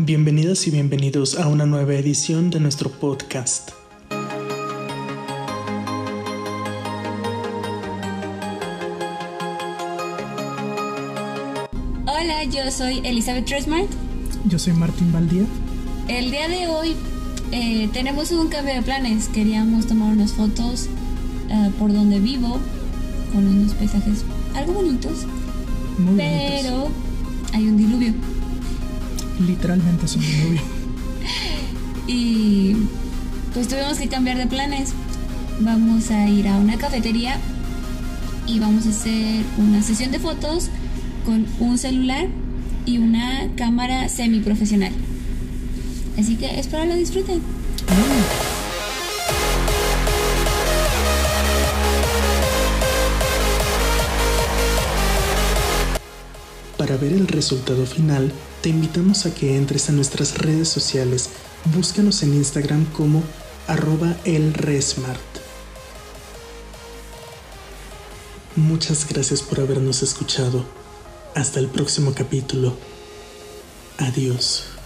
Bienvenidas y bienvenidos a una nueva edición de nuestro podcast. Hola, yo soy Elizabeth Tresmart. Yo soy Martín Valdía. El día de hoy eh, tenemos un cambio de planes. Queríamos tomar unas fotos eh, por donde vivo con unos paisajes algo bonitos. Muy pero bonitos. Literalmente es un. Y pues tuvimos que cambiar de planes. Vamos a ir a una cafetería y vamos a hacer una sesión de fotos con un celular y una cámara semiprofesional. Así que espero lo disfruten. Para ver el resultado final, te invitamos a que entres a nuestras redes sociales. Búscanos en Instagram como arroba elresmart. Muchas gracias por habernos escuchado. Hasta el próximo capítulo. Adiós.